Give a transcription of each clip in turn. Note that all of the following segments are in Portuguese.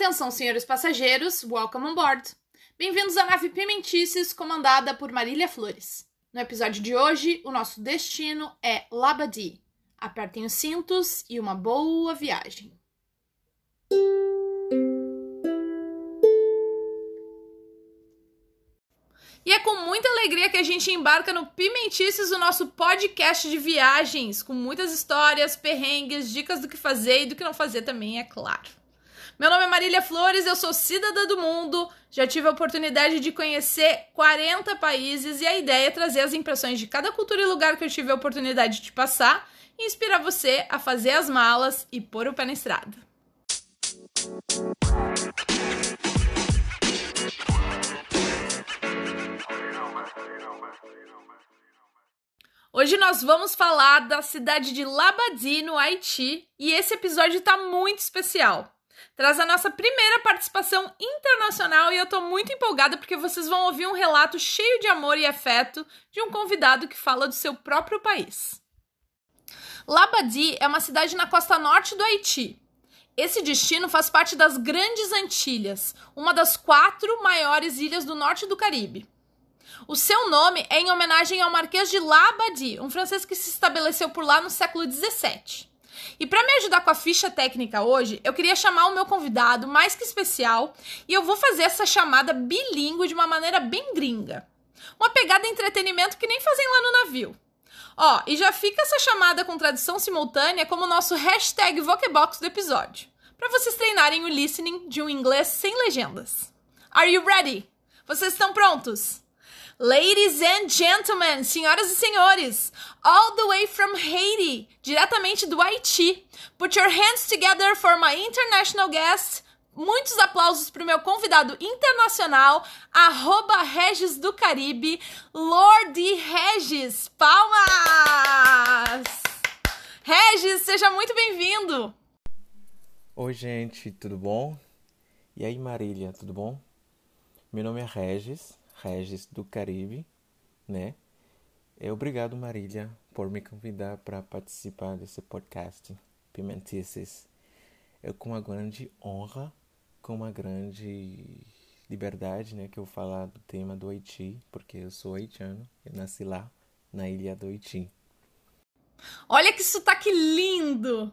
Atenção, senhores passageiros, welcome on board. Bem-vindos à nave Pimentices, comandada por Marília Flores. No episódio de hoje, o nosso destino é Labadi. Apertem os cintos e uma boa viagem. E é com muita alegria que a gente embarca no Pimentices, o nosso podcast de viagens, com muitas histórias, perrengues, dicas do que fazer e do que não fazer também, é claro. Meu nome é Marília Flores, eu sou cidadã do mundo, já tive a oportunidade de conhecer 40 países e a ideia é trazer as impressões de cada cultura e lugar que eu tive a oportunidade de passar e inspirar você a fazer as malas e pôr o pé na estrada. Hoje nós vamos falar da cidade de Labadi, no Haiti, e esse episódio está muito especial. Traz a nossa primeira participação internacional e eu estou muito empolgada porque vocês vão ouvir um relato cheio de amor e afeto de um convidado que fala do seu próprio país. Labadi é uma cidade na costa norte do Haiti. Esse destino faz parte das Grandes Antilhas, uma das quatro maiores ilhas do norte do Caribe. O seu nome é em homenagem ao Marquês de Labadie, um francês que se estabeleceu por lá no século XVII. E para me ajudar com a ficha técnica hoje, eu queria chamar o meu convidado mais que especial e eu vou fazer essa chamada bilíngue de uma maneira bem gringa. Uma pegada de entretenimento que nem fazem lá no navio. Ó, e já fica essa chamada com tradução simultânea como nosso hashtag Vocebox do episódio, para vocês treinarem o listening de um inglês sem legendas. Are you ready? Vocês estão prontos? Ladies and gentlemen, senhoras e senhores, all the way from Haiti, diretamente do Haiti. Put your hands together for my international guest. Muitos aplausos para o meu convidado internacional, arroba Regis do Caribe, Lorde Regis. Palmas! Regis, seja muito bem-vindo! Oi, gente, tudo bom? E aí, Marília, tudo bom? Meu nome é Regis, Regis do Caribe, né? É, obrigado, Marília, por me convidar para participar desse podcast Pimentices. É com uma grande honra, com uma grande liberdade, né, que eu falar do tema do Haiti, porque eu sou haitiano, eu nasci lá, na ilha do Haiti. Olha que sotaque lindo!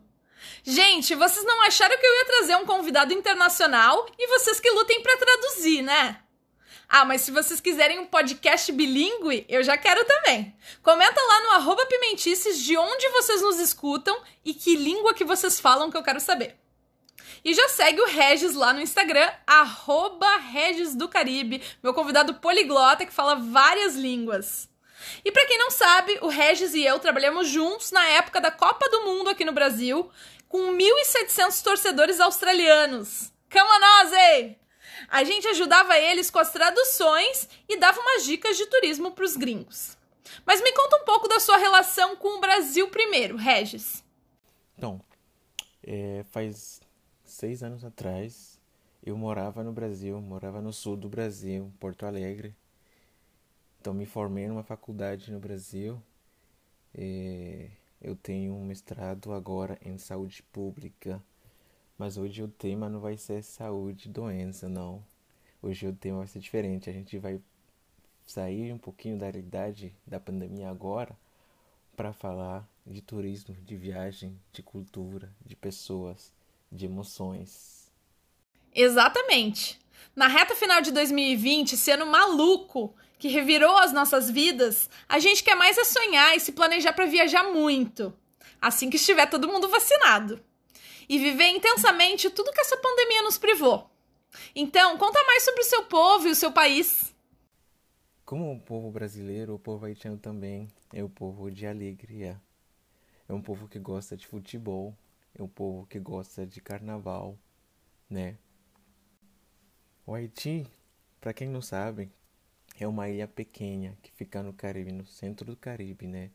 Gente, vocês não acharam que eu ia trazer um convidado internacional e vocês que lutem para traduzir, né? Ah, mas se vocês quiserem um podcast bilíngue, eu já quero também. Comenta lá no arroba Pimentices de onde vocês nos escutam e que língua que vocês falam que eu quero saber. E já segue o Regis lá no Instagram, arroba Regis do Caribe, meu convidado poliglota que fala várias línguas. E para quem não sabe, o Regis e eu trabalhamos juntos na época da Copa do Mundo aqui no Brasil, com 1.700 torcedores australianos. Come on, Ozzy! A gente ajudava eles com as traduções e dava umas dicas de turismo para os gringos. Mas me conta um pouco da sua relação com o Brasil primeiro, Regis. Então, é, faz seis anos atrás, eu morava no Brasil, morava no sul do Brasil, Porto Alegre. Então, me formei numa faculdade no Brasil. É, eu tenho um mestrado agora em saúde pública mas hoje o tema não vai ser saúde, doença, não. Hoje o tema vai ser diferente. A gente vai sair um pouquinho da realidade da pandemia agora para falar de turismo, de viagem, de cultura, de pessoas, de emoções. Exatamente. Na reta final de 2020, sendo maluco que revirou as nossas vidas, a gente quer mais é sonhar e se planejar para viajar muito, assim que estiver todo mundo vacinado e viver intensamente tudo que essa pandemia nos privou. Então, conta mais sobre o seu povo e o seu país. Como o povo brasileiro, o povo haitiano também é o povo de alegria. É um povo que gosta de futebol, é um povo que gosta de carnaval, né? O Haiti, para quem não sabe, é uma ilha pequena que fica no Caribe, no centro do Caribe, né?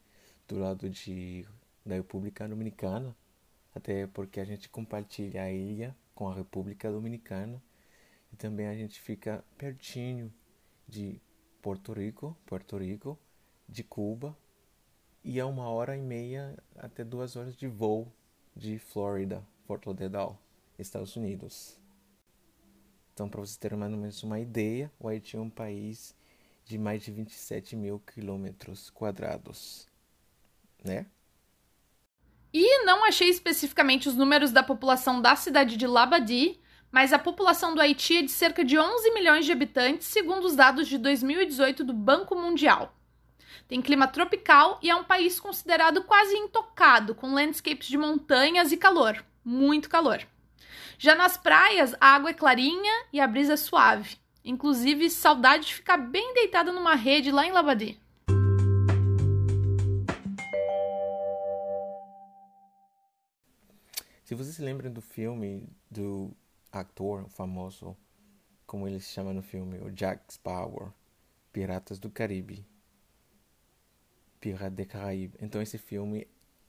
Do lado de da República Dominicana até porque a gente compartilha a ilha com a República Dominicana e também a gente fica pertinho de Porto Rico, Porto Rico, de Cuba e é uma hora e meia até duas horas de voo de Flórida, Fort Lauderdale, Estados Unidos. Então, para vocês terem mais ou menos uma ideia, o Haiti é um país de mais de 27 mil quilômetros quadrados, né? E não achei especificamente os números da população da cidade de Labadi, mas a população do Haiti é de cerca de 11 milhões de habitantes, segundo os dados de 2018 do Banco Mundial. Tem clima tropical e é um país considerado quase intocado, com landscapes de montanhas e calor, muito calor. Já nas praias, a água é clarinha e a brisa é suave. Inclusive, saudade de ficar bem deitada numa rede lá em Labadi. Se vocês se lembram do filme do ator famoso, como ele se chama no filme, o Jack Sparrow, Piratas do Caribe. Piratas do Caribe. Então esse filme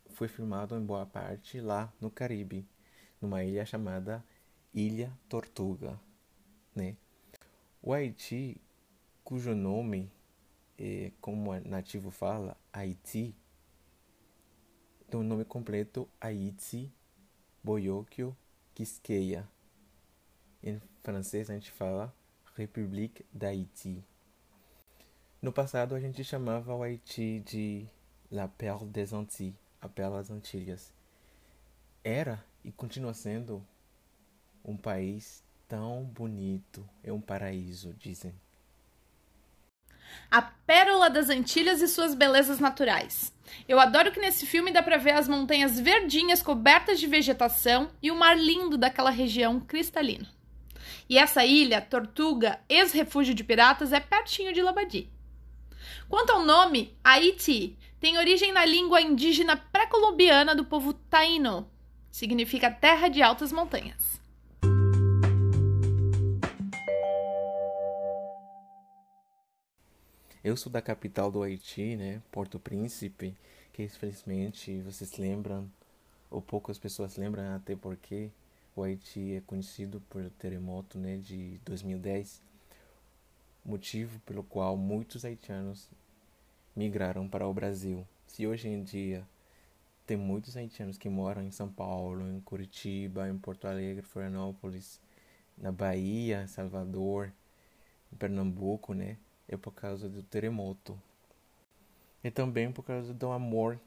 foi filmado em boa parte lá no Caribe, numa ilha chamada Ilha Tortuga, né? O Haiti, cujo nome, é, como o nativo fala, Haiti, tem o nome completo Haiti Boyokyo Quisqueya. Em francês a gente fala République d'Haïti. No passado a gente chamava o Haiti de La Perle des Antilles, a Perla das Antilhas. Era e continua sendo um país tão bonito, é um paraíso, dizem. A Pérola das Antilhas e suas belezas naturais. Eu adoro que nesse filme dá pra ver as montanhas verdinhas cobertas de vegetação e o mar lindo daquela região cristalina. E essa ilha, Tortuga, ex-refúgio de piratas, é pertinho de Labadi. Quanto ao nome, Haiti tem origem na língua indígena pré-colombiana do povo Taino. Significa terra de altas montanhas. Eu sou da capital do Haiti, né, Porto Príncipe, que infelizmente vocês lembram, ou poucas pessoas lembram, até porque o Haiti é conhecido pelo terremoto né, de 2010, motivo pelo qual muitos haitianos migraram para o Brasil. Se hoje em dia tem muitos haitianos que moram em São Paulo, em Curitiba, em Porto Alegre, Florianópolis, na Bahia, Salvador, em Pernambuco, né? É por causa do terremoto. E também por causa do amor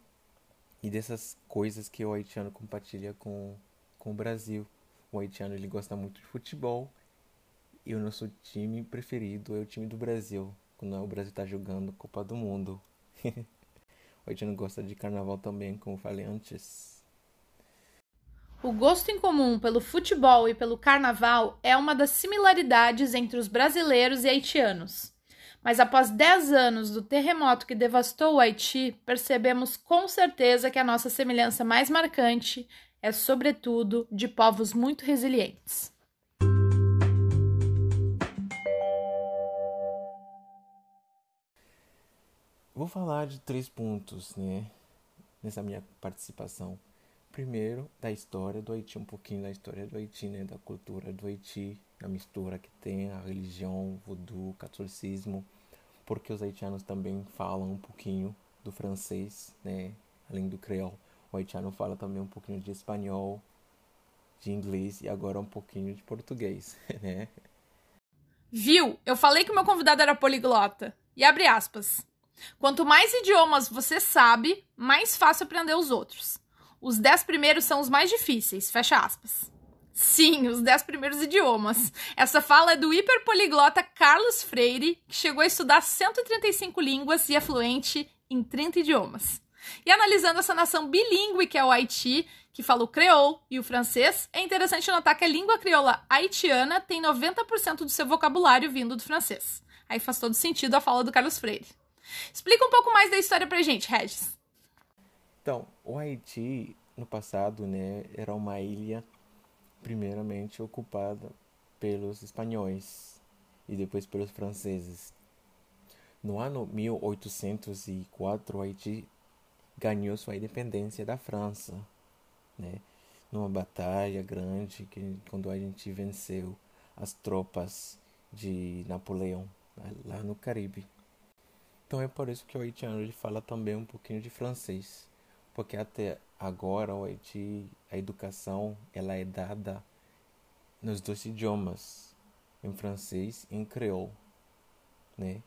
e dessas coisas que o haitiano compartilha com, com o Brasil. O haitiano ele gosta muito de futebol e o nosso time preferido é o time do Brasil, quando o Brasil está jogando Copa do Mundo. o haitiano gosta de carnaval também, como falei antes. O gosto em comum pelo futebol e pelo carnaval é uma das similaridades entre os brasileiros e haitianos. Mas após 10 anos do terremoto que devastou o Haiti, percebemos com certeza que a nossa semelhança mais marcante é, sobretudo, de povos muito resilientes. Vou falar de três pontos, né, nessa minha participação. Primeiro, da história do Haiti, um pouquinho da história do Haiti, né, da cultura do Haiti, a mistura que tem a religião, voodoo, catolicismo, porque os haitianos também falam um pouquinho do francês, né, além do creole. O haitiano fala também um pouquinho de espanhol, de inglês e agora um pouquinho de português, né? Viu? Eu falei que o meu convidado era poliglota. E abre aspas. Quanto mais idiomas você sabe, mais fácil aprender os outros. Os dez primeiros são os mais difíceis, fecha aspas. Sim, os dez primeiros idiomas. Essa fala é do hiperpoliglota Carlos Freire, que chegou a estudar 135 línguas e é fluente em 30 idiomas. E analisando essa nação bilíngue que é o Haiti, que fala o creole e o francês, é interessante notar que a língua crioula haitiana tem 90% do seu vocabulário vindo do francês. Aí faz todo sentido a fala do Carlos Freire. Explica um pouco mais da história pra gente, Regis. Então, o Haiti, no passado, né, era uma ilha primeiramente ocupada pelos espanhóis e depois pelos franceses. No ano 1804, o Haiti ganhou sua independência da França, né? Numa batalha grande que quando a gente venceu as tropas de Napoleão lá no Caribe. Então é por isso que o haitiano ele fala também um pouquinho de francês, porque até agora Haiti a educação ela é dada nos dois idiomas, em francês e em creole, né?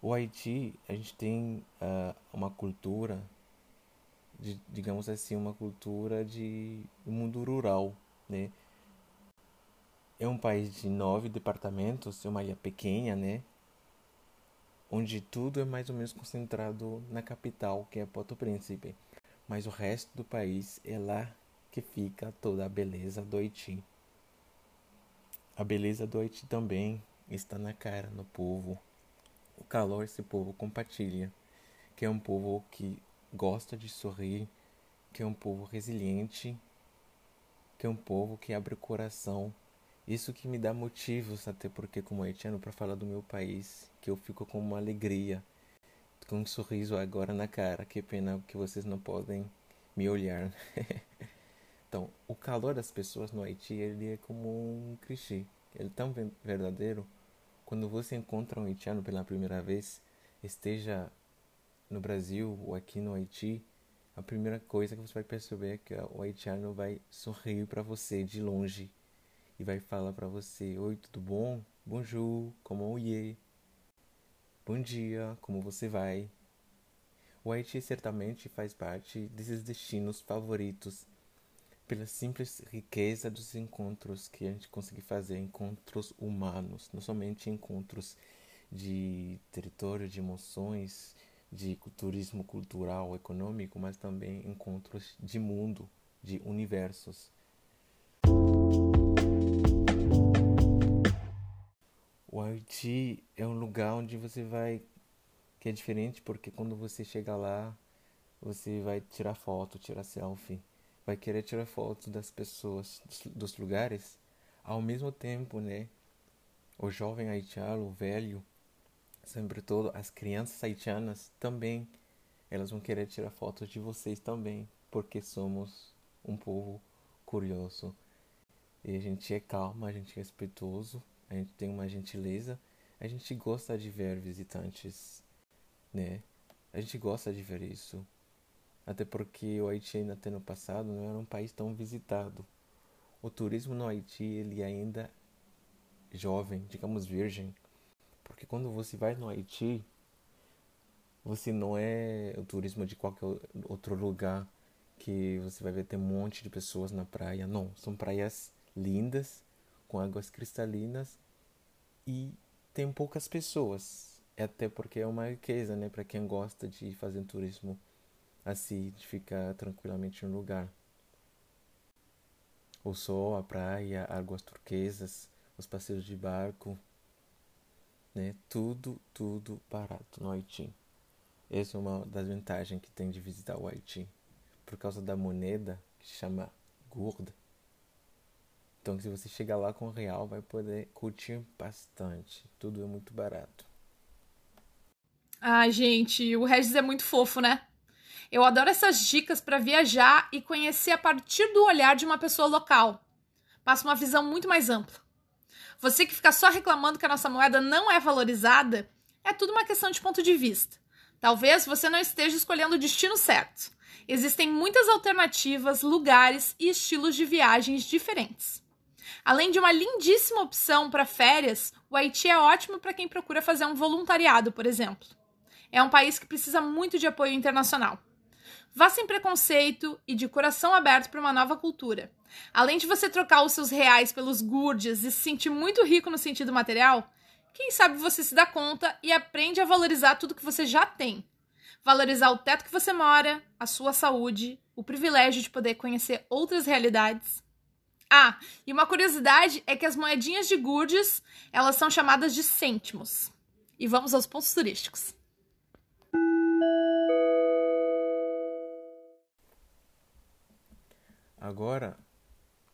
O Haiti, a gente tem uh, uma cultura, de, digamos assim, uma cultura de mundo rural, né? É um país de nove departamentos, é uma ilha pequena, né? Onde tudo é mais ou menos concentrado na capital, que é Porto Príncipe. Mas o resto do país é lá que fica toda a beleza do Haiti. A beleza do Haiti também está na cara, no povo o calor esse povo compartilha, que é um povo que gosta de sorrir, que é um povo resiliente, que é um povo que abre o coração. Isso que me dá motivos, até porque como haitiano, para falar do meu país, que eu fico com uma alegria, com um sorriso agora na cara. Que pena que vocês não podem me olhar. então, o calor das pessoas no Haiti, ele é como um clichê. Ele é tão verdadeiro quando você encontra um haitiano pela primeira vez, esteja no Brasil ou aqui no Haiti, a primeira coisa que você vai perceber é que o haitiano vai sorrir para você de longe e vai falar para você: Oi, tudo bom? Bonjour, como oiê? Bom dia, como você vai? O Haiti certamente faz parte desses destinos favoritos pela simples riqueza dos encontros que a gente consegue fazer, encontros humanos, não somente encontros de território, de emoções, de turismo cultural, econômico, mas também encontros de mundo, de universos. O Haiti é um lugar onde você vai que é diferente porque quando você chega lá, você vai tirar foto, tirar selfie vai querer tirar fotos das pessoas, dos, lugares, ao mesmo tempo, né? O jovem haitiano, o velho, sobretudo as crianças haitianas também, elas vão querer tirar fotos de vocês também, porque somos um povo curioso. E a gente é calmo, a gente é respeitoso, a gente tem uma gentileza, a gente gosta de ver visitantes, né? A gente gosta de ver isso. Até porque o Haiti ainda até no passado não era um país tão visitado. O turismo no Haiti ele ainda é jovem, digamos virgem, porque quando você vai no Haiti, você não é o turismo de qualquer outro lugar que você vai ver ter um monte de pessoas na praia. Não, são praias lindas, com águas cristalinas e tem poucas pessoas. É até porque é uma riqueza, né, para quem gosta de fazer turismo assim de ficar tranquilamente no lugar. O sol, a praia, águas turquesas, os passeios de barco, né? Tudo, tudo barato no Haiti. Essa é uma das vantagens que tem de visitar o Haiti. Por causa da moneda, que se chama gorda. Então, se você chegar lá com real, vai poder curtir bastante. Tudo é muito barato. Ah, gente, o Regis é muito fofo, né? Eu adoro essas dicas para viajar e conhecer a partir do olhar de uma pessoa local. Passa uma visão muito mais ampla. Você que fica só reclamando que a nossa moeda não é valorizada, é tudo uma questão de ponto de vista. Talvez você não esteja escolhendo o destino certo. Existem muitas alternativas, lugares e estilos de viagens diferentes. Além de uma lindíssima opção para férias, o Haiti é ótimo para quem procura fazer um voluntariado, por exemplo. É um país que precisa muito de apoio internacional. Vá sem preconceito e de coração aberto para uma nova cultura. Além de você trocar os seus reais pelos gurdes e se sentir muito rico no sentido material, quem sabe você se dá conta e aprende a valorizar tudo que você já tem. Valorizar o teto que você mora, a sua saúde, o privilégio de poder conhecer outras realidades. Ah, e uma curiosidade é que as moedinhas de gurdes, elas são chamadas de cêntimos. E vamos aos pontos turísticos. Agora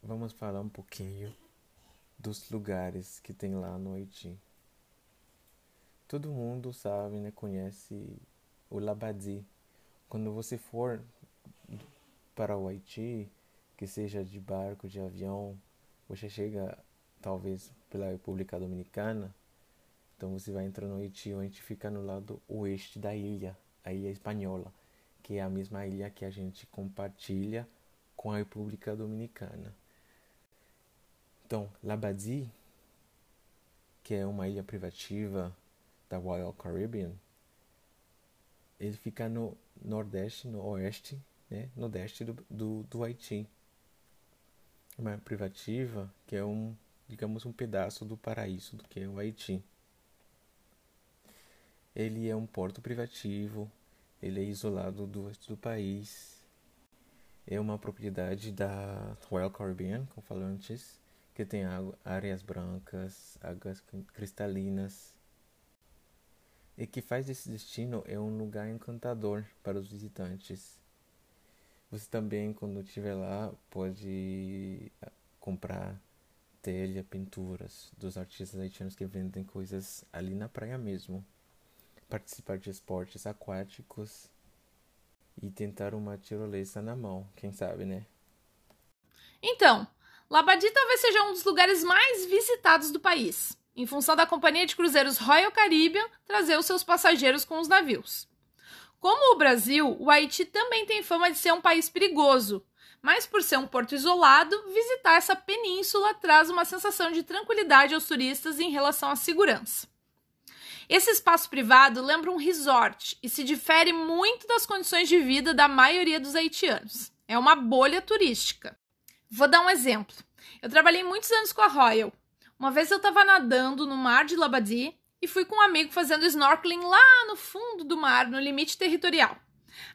vamos falar um pouquinho dos lugares que tem lá no Haiti. Todo mundo sabe, né, conhece o Labadi. Quando você for para o Haiti, que seja de barco, de avião, você chega talvez pela República Dominicana, então você vai entrar no Haiti, o Haiti fica no lado oeste da ilha, a ilha espanhola que é a mesma ilha que a gente compartilha com a República Dominicana. Então, Labadie, que é uma ilha privativa da Royal Caribbean, ele fica no nordeste, no oeste, né, nordeste do, do, do Haiti. Uma privativa que é um, digamos, um pedaço do paraíso do que é o Haiti. Ele é um porto privativo, ele é isolado do do país. É uma propriedade da Royal Caribbean, como falei antes, que tem áreas brancas, águas cristalinas, e que faz desse destino é um lugar encantador para os visitantes. Você também, quando estiver lá, pode ah, comprar telha, pinturas dos artistas haitianos que vendem coisas ali na praia mesmo participar de esportes aquáticos e tentar uma tirolesa na mão, quem sabe, né? Então, Labadi talvez seja um dos lugares mais visitados do país, em função da companhia de cruzeiros Royal Caribbean trazer os seus passageiros com os navios. Como o Brasil, o Haiti também tem fama de ser um país perigoso, mas por ser um porto isolado, visitar essa península traz uma sensação de tranquilidade aos turistas em relação à segurança. Esse espaço privado lembra um resort e se difere muito das condições de vida da maioria dos haitianos. É uma bolha turística. Vou dar um exemplo. Eu trabalhei muitos anos com a Royal. Uma vez eu estava nadando no mar de Labadie e fui com um amigo fazendo snorkeling lá no fundo do mar, no limite territorial.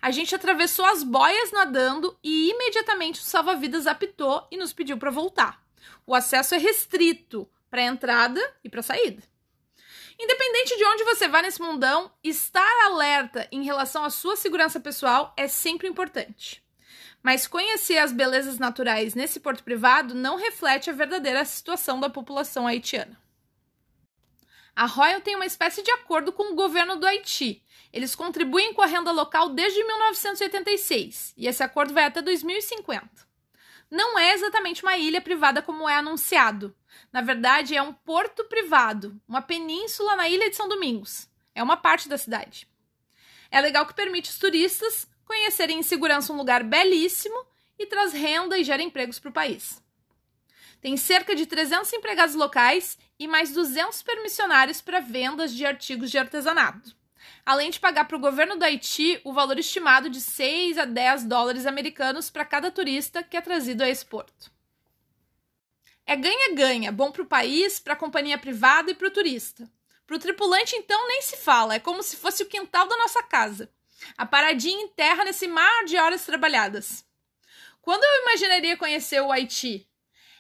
A gente atravessou as boias nadando e imediatamente o salva-vidas apitou e nos pediu para voltar. O acesso é restrito para entrada e para saída. Independente de onde você vá nesse mundão, estar alerta em relação à sua segurança pessoal é sempre importante. Mas conhecer as belezas naturais nesse porto privado não reflete a verdadeira situação da população haitiana. A Royal tem uma espécie de acordo com o governo do Haiti. Eles contribuem com a renda local desde 1986 e esse acordo vai até 2050 não é exatamente uma ilha privada como é anunciado. Na verdade, é um porto privado, uma península na ilha de São Domingos. É uma parte da cidade. É legal que permite os turistas conhecerem em segurança um lugar belíssimo e traz renda e gera empregos para o país. Tem cerca de 300 empregados locais e mais 200 permissionários para vendas de artigos de artesanato além de pagar para o governo do Haiti o valor estimado de 6 a 10 dólares americanos para cada turista que é trazido a esse porto. É ganha-ganha, bom para o país, para a companhia privada e para o turista. Para o tripulante, então, nem se fala, é como se fosse o quintal da nossa casa. A paradinha em terra nesse mar de horas trabalhadas. Quando eu imaginaria conhecer o Haiti?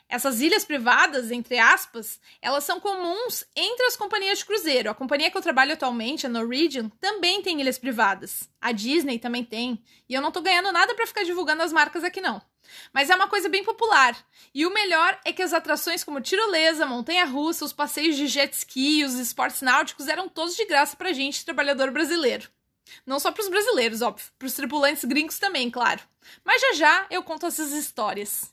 Essas ilhas privadas, entre aspas, elas são comuns entre as companhias de cruzeiro. A companhia que eu trabalho atualmente, a Norwegian, também tem ilhas privadas. A Disney também tem. E eu não tô ganhando nada para ficar divulgando as marcas aqui não. Mas é uma coisa bem popular. E o melhor é que as atrações como tirolesa, montanha-russa, os passeios de jet ski, os esportes náuticos eram todos de graça pra gente, trabalhador brasileiro. Não só para os brasileiros, óbvio, para os tripulantes gringos também, claro. Mas já já eu conto essas histórias.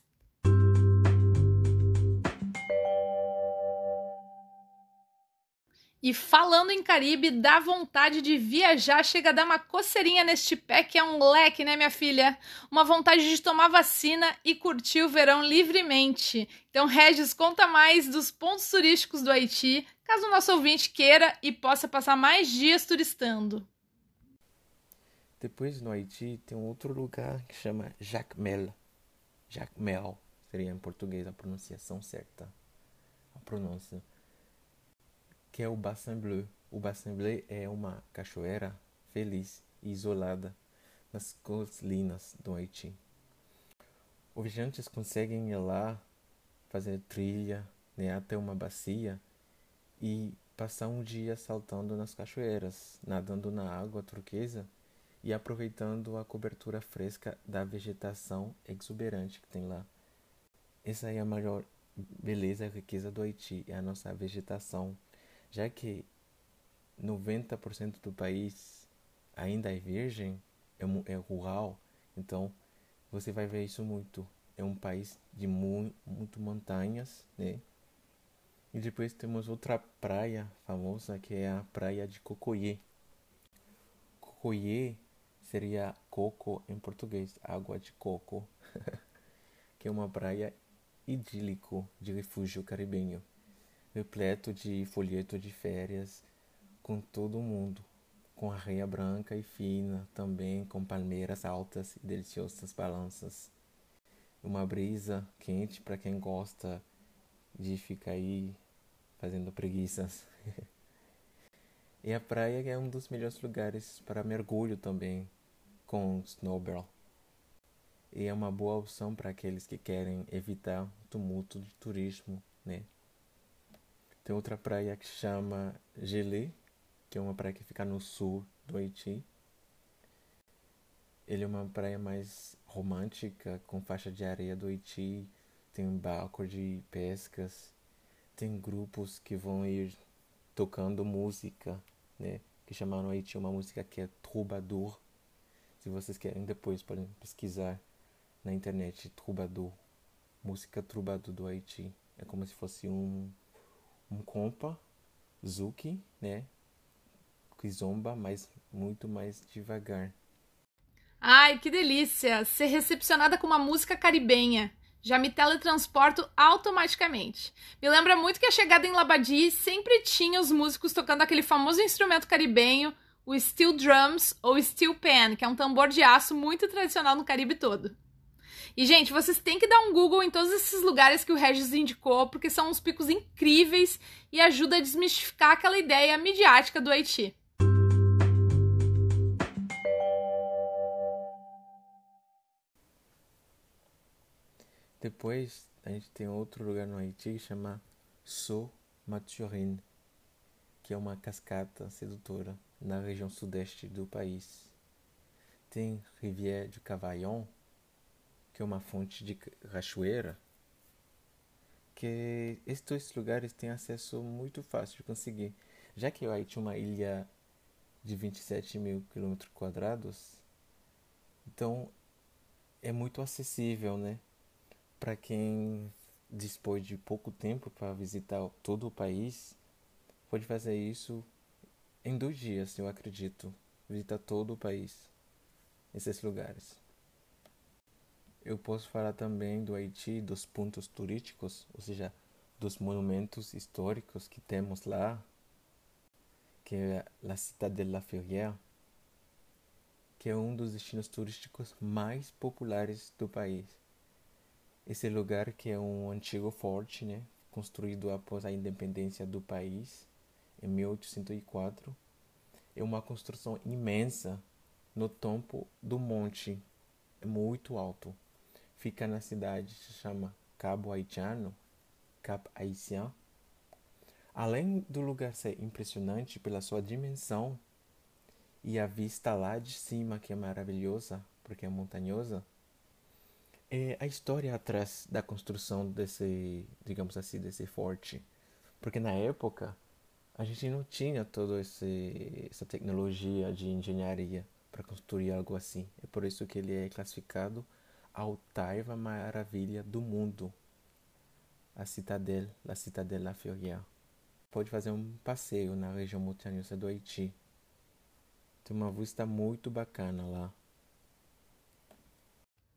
E falando em Caribe, dá vontade de viajar, chega a dar uma coceirinha neste pé que é um leque, né, minha filha? Uma vontade de tomar vacina e curtir o verão livremente. Então, Regis, conta mais dos pontos turísticos do Haiti, caso o nosso ouvinte queira e possa passar mais dias turistando. Depois no Haiti tem um outro lugar que chama Jacmel. Jacmel seria em português a pronunciação certa. A pronúncia que é o Bassin Bleu. O Bassin Bleu é uma cachoeira feliz e isolada nas colinas do Haiti. Os viajantes conseguem ir lá fazer trilha né, até uma bacia e passar um dia saltando nas cachoeiras, nadando na água turquesa e aproveitando a cobertura fresca da vegetação exuberante que tem lá. Essa é a maior beleza e riqueza do Haiti, é a nossa vegetação já que 90% do país ainda é virgem, é, é, rural, então você vai ver isso muito. É um país de mu muito montanhas, né? E depois temos outra praia famosa que é a praia de Cocoyé. Cocoyé seria coco em português, água de coco, que é uma praia idílico de refúgio caribenho, repleto de folheto de férias com todo mundo, com areia branca e fina, também com palmeiras altas e deliciosas balanças. Uma brisa quente para quem gosta de ficar aí fazendo preguiças. e a praia é um dos melhores lugares para mergulho também, com snowball. E é uma boa opção para aqueles que querem evitar o tumulto de turismo, né? Tem outra praia que chama Gelé, que é uma praia que fica no sul do Haiti. Ele é uma praia mais romântica, com faixa de areia do Haiti, tem um barco de pescas, tem grupos que vão ir tocando música, né? Que chamaram Haiti uma música que é troubadour. Se vocês querem depois podem pesquisar na internet troubadour, música troubadour do Haiti. É como se fosse um um compa, zuki, né? Kizomba, mas muito mais devagar. Ai, que delícia! Ser recepcionada com uma música caribenha. Já me teletransporto automaticamente. Me lembra muito que a chegada em Labadi sempre tinha os músicos tocando aquele famoso instrumento caribenho, o steel drums ou steel pan, que é um tambor de aço muito tradicional no Caribe todo. E, gente, vocês têm que dar um Google em todos esses lugares que o Regis indicou, porque são uns picos incríveis e ajuda a desmistificar aquela ideia midiática do Haiti. Depois, a gente tem outro lugar no Haiti que chama Saut Maturin, que é uma cascata sedutora na região sudeste do país. Tem Rivière du Cavaillon, que é uma fonte de cachoeira, que dois lugares têm acesso muito fácil de conseguir. Já que o Haiti é uma ilha de 27 mil quilômetros quadrados, então é muito acessível, né? Para quem dispõe de pouco tempo para visitar todo o país, pode fazer isso em dois dias, eu acredito. Visitar todo o país, esses lugares. Eu posso falar também do Haiti, dos pontos turísticos, ou seja, dos monumentos históricos que temos lá, que é a Cidade de la Ferrière, que é um dos destinos turísticos mais populares do país. Esse lugar que é um antigo forte, né, construído após a independência do país em 1804, é uma construção imensa no topo do monte, é muito alto fica na cidade, se chama Cabo Haitiano, Cap Haitien. Além do lugar ser impressionante pela sua dimensão e a vista lá de cima que é maravilhosa, porque é montanhosa, é a história atrás da construção desse, digamos assim, desse forte. Porque na época a gente não tinha toda essa tecnologia de engenharia para construir algo assim. É por isso que ele é classificado a oitava maravilha do mundo, a Citadelle, a Citadelle La Ferrière. Pode fazer um passeio na região montanhosa do Haiti. Tem uma vista muito bacana lá.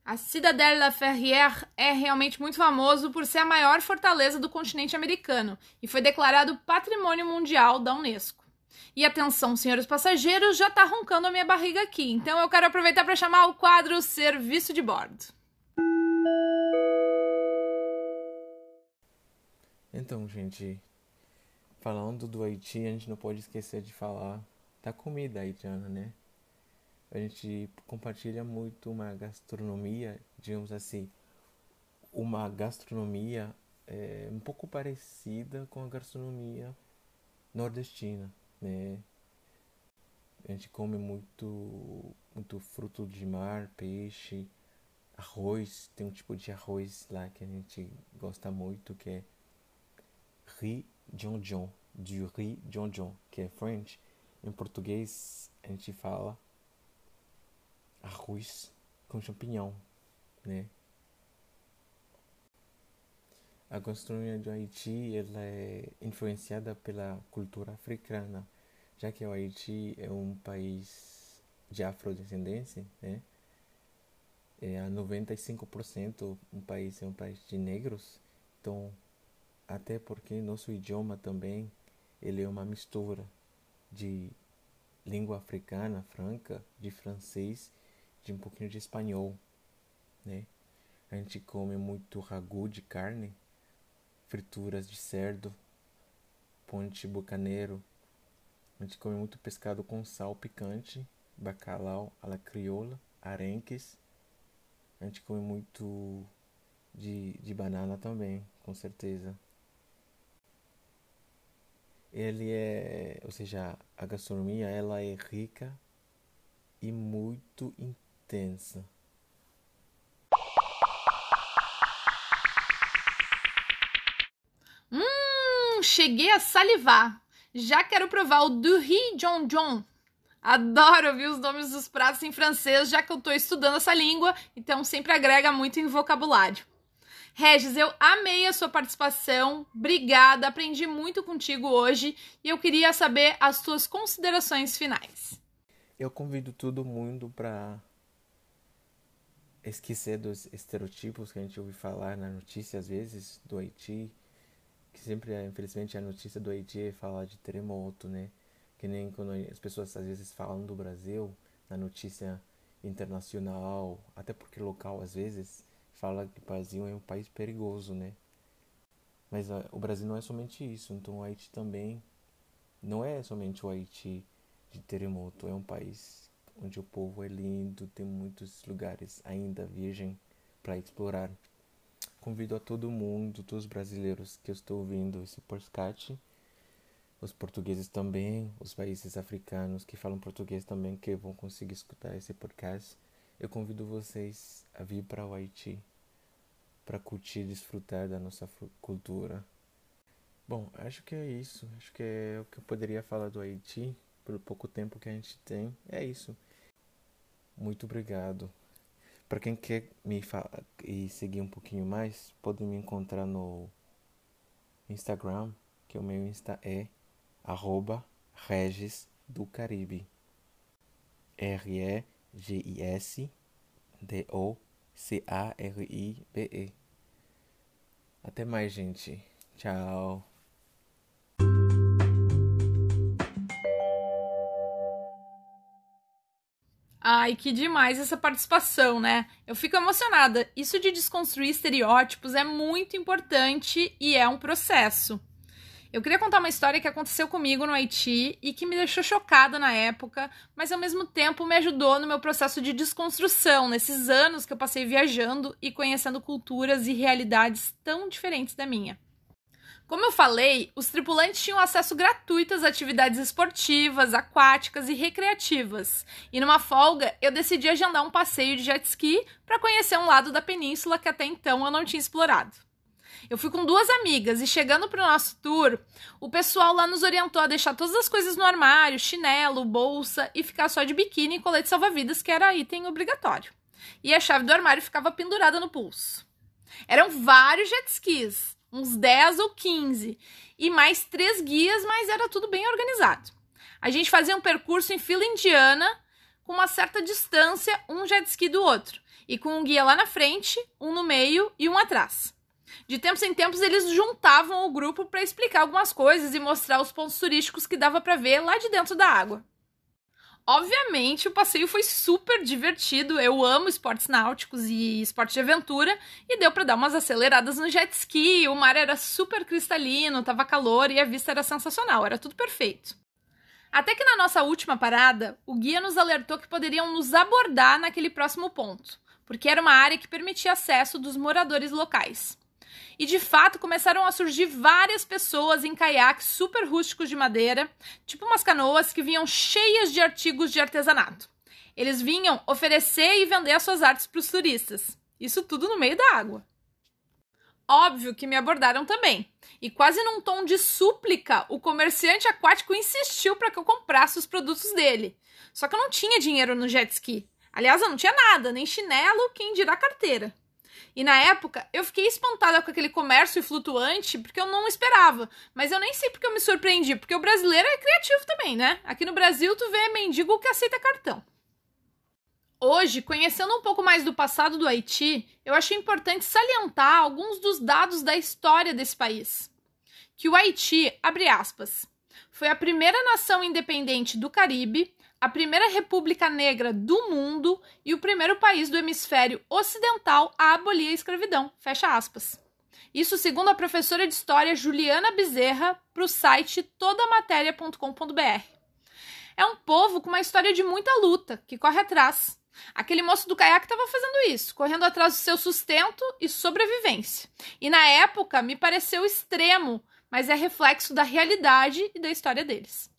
A Cidadelle La Ferrière é realmente muito famoso por ser a maior fortaleza do continente americano e foi declarado Patrimônio Mundial da Unesco. E atenção, senhores passageiros, já tá roncando a minha barriga aqui, então eu quero aproveitar para chamar o quadro Serviço de Bordo. Então, gente, falando do Haiti, a gente não pode esquecer de falar da comida haitiana, né? A gente compartilha muito uma gastronomia, digamos assim, uma gastronomia é, um pouco parecida com a gastronomia nordestina né? A gente come muito, muito fruto de mar, peixe, arroz. Tem um tipo de arroz lá que a gente gosta muito que é riz jonjon, du riz jonjon, que é French. Em português a gente fala arroz com champignon, né? A gastronomia do Haiti ela é influenciada pela cultura africana já que o Haiti é um país de afrodescendência, né? É, a 95% um país é um país de negros, então até porque nosso idioma também ele é uma mistura de língua africana franca, de francês, de um pouquinho de espanhol, né? A gente come muito ragu de carne, frituras de cerdo, ponte bucaneiro. A gente come muito pescado com sal picante, bacalhau à la crioula, arenques. A gente come muito de, de banana também, com certeza. Ele é, ou seja, a gastronomia ela é rica e muito intensa. cheguei a salivar. Já quero provar o Duhi John John. Adoro ouvir os nomes dos pratos em francês, já que eu estou estudando essa língua, então sempre agrega muito em vocabulário. Regis, eu amei a sua participação, obrigada, aprendi muito contigo hoje e eu queria saber as suas considerações finais. Eu convido todo mundo para esquecer dos estereotipos que a gente ouve falar na notícia às vezes do Haiti, que sempre, é, infelizmente, a notícia do Haiti é falar de terremoto, né? Que nem quando as pessoas às vezes falam do Brasil, na notícia internacional, até porque local às vezes, fala que o Brasil é um país perigoso, né? Mas a, o Brasil não é somente isso, então o Haiti também não é somente o Haiti de terremoto, é um país onde o povo é lindo, tem muitos lugares ainda virgem para explorar. Convido a todo mundo, todos os brasileiros que estou ouvindo esse podcast, os portugueses também, os países africanos que falam português também, que vão conseguir escutar esse podcast. Eu convido vocês a vir para o Haiti para curtir e desfrutar da nossa cultura. Bom, acho que é isso. Acho que é o que eu poderia falar do Haiti pelo pouco tempo que a gente tem. É isso. Muito obrigado. Para quem quer me e seguir um pouquinho mais, pode me encontrar no Instagram, que o meu Insta é arroba Regis do Caribe. R-E-G-I-S D-O-C-A-R-I-B-E. Até mais, gente. Tchau. Ai, que demais essa participação, né? Eu fico emocionada. Isso de desconstruir estereótipos é muito importante e é um processo. Eu queria contar uma história que aconteceu comigo no Haiti e que me deixou chocada na época, mas ao mesmo tempo me ajudou no meu processo de desconstrução, nesses anos que eu passei viajando e conhecendo culturas e realidades tão diferentes da minha. Como eu falei, os tripulantes tinham acesso gratuito às atividades esportivas, aquáticas e recreativas. E numa folga, eu decidi agendar um passeio de jet ski para conhecer um lado da península que até então eu não tinha explorado. Eu fui com duas amigas e chegando para o nosso tour, o pessoal lá nos orientou a deixar todas as coisas no armário, chinelo, bolsa e ficar só de biquíni e colete salva-vidas, que era item obrigatório. E a chave do armário ficava pendurada no pulso. Eram vários jet skis, uns 10 ou 15, e mais três guias, mas era tudo bem organizado. A gente fazia um percurso em fila indiana, com uma certa distância, um jet ski do outro, e com um guia lá na frente, um no meio e um atrás. De tempos em tempos eles juntavam o grupo para explicar algumas coisas e mostrar os pontos turísticos que dava para ver lá de dentro da água. Obviamente, o passeio foi super divertido. Eu amo esportes náuticos e esportes de aventura e deu para dar umas aceleradas no jet ski. O mar era super cristalino, tava calor e a vista era sensacional, era tudo perfeito. Até que na nossa última parada, o guia nos alertou que poderiam nos abordar naquele próximo ponto, porque era uma área que permitia acesso dos moradores locais. E de fato começaram a surgir várias pessoas em caiaques super rústicos de madeira, tipo umas canoas que vinham cheias de artigos de artesanato. Eles vinham oferecer e vender as suas artes para os turistas. Isso tudo no meio da água. Óbvio que me abordaram também. E quase num tom de súplica, o comerciante aquático insistiu para que eu comprasse os produtos dele. Só que eu não tinha dinheiro no jet ski. Aliás, eu não tinha nada, nem chinelo, quem dirá carteira. E na época, eu fiquei espantada com aquele comércio flutuante, porque eu não esperava. Mas eu nem sei porque eu me surpreendi, porque o brasileiro é criativo também, né? Aqui no Brasil, tu vê mendigo que aceita cartão. Hoje, conhecendo um pouco mais do passado do Haiti, eu achei importante salientar alguns dos dados da história desse país. Que o Haiti, abre aspas, foi a primeira nação independente do Caribe, a primeira república negra do mundo e o primeiro país do hemisfério ocidental a abolir a escravidão. Fecha aspas. Isso segundo a professora de história Juliana Bezerra para o site todamatéria.com.br. É um povo com uma história de muita luta, que corre atrás. Aquele moço do caiaque estava fazendo isso, correndo atrás do seu sustento e sobrevivência. E na época me pareceu extremo, mas é reflexo da realidade e da história deles.